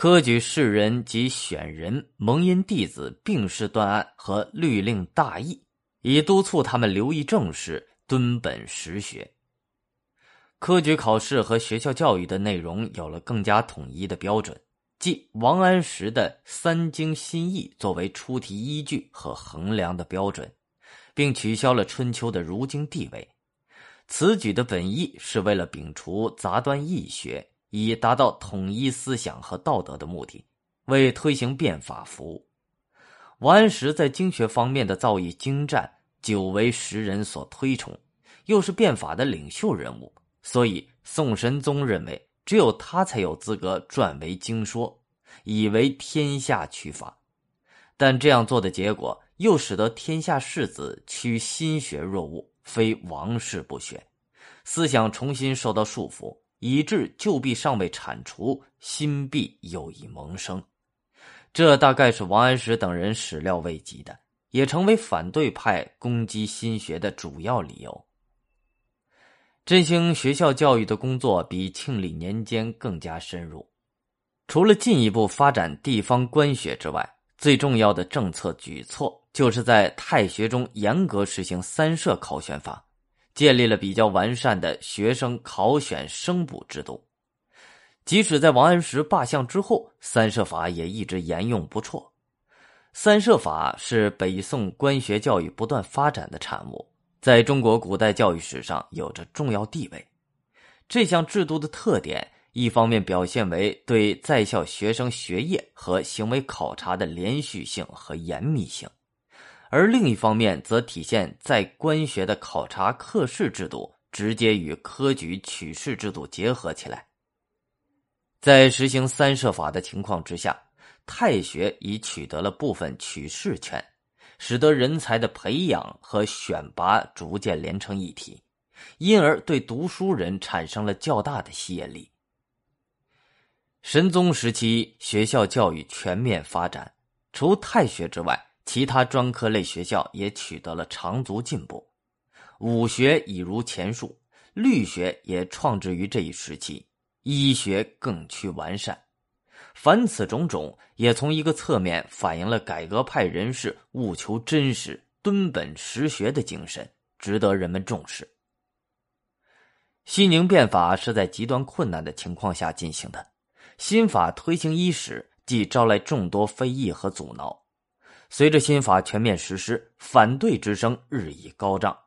科举士人及选人蒙因弟子病逝断案和律令大义，以督促他们留意政事，敦本实学。科举考试和学校教育的内容有了更加统一的标准，即王安石的三经新义作为出题依据和衡量的标准，并取消了春秋的儒经地位。此举的本意是为了摒除杂端易学。以达到统一思想和道德的目的，为推行变法服务。王安石在经学方面的造诣精湛，久为时人所推崇，又是变法的领袖人物，所以宋神宗认为只有他才有资格撰为经说，以为天下取法。但这样做的结果，又使得天下士子趋心学若物，非王室不学，思想重新受到束缚。以致旧弊尚未铲除，新弊又已萌生，这大概是王安石等人始料未及的，也成为反对派攻击新学的主要理由。振兴学校教育的工作比庆历年间更加深入，除了进一步发展地方官学之外，最重要的政策举措就是在太学中严格实行三社考选法。建立了比较完善的学生考选生补制度，即使在王安石罢相之后，三社法也一直沿用不辍。三社法是北宋官学教育不断发展的产物，在中国古代教育史上有着重要地位。这项制度的特点，一方面表现为对在校学生学业和行为考察的连续性和严密性。而另一方面，则体现在官学的考察课试制度直接与科举取士制度结合起来。在实行三社法的情况之下，太学已取得了部分取士权，使得人才的培养和选拔逐渐连成一体，因而对读书人产生了较大的吸引力。神宗时期，学校教育全面发展，除太学之外。其他专科类学校也取得了长足进步，武学已如前述，律学也创制于这一时期，医学更趋完善。凡此种种，也从一个侧面反映了改革派人士务求真实、敦本实学的精神，值得人们重视。西宁变法是在极端困难的情况下进行的，新法推行伊始，即招来众多非议和阻挠。随着新法全面实施，反对之声日益高涨，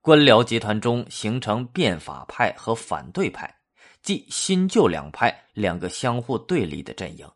官僚集团中形成变法派和反对派，即新旧两派两个相互对立的阵营。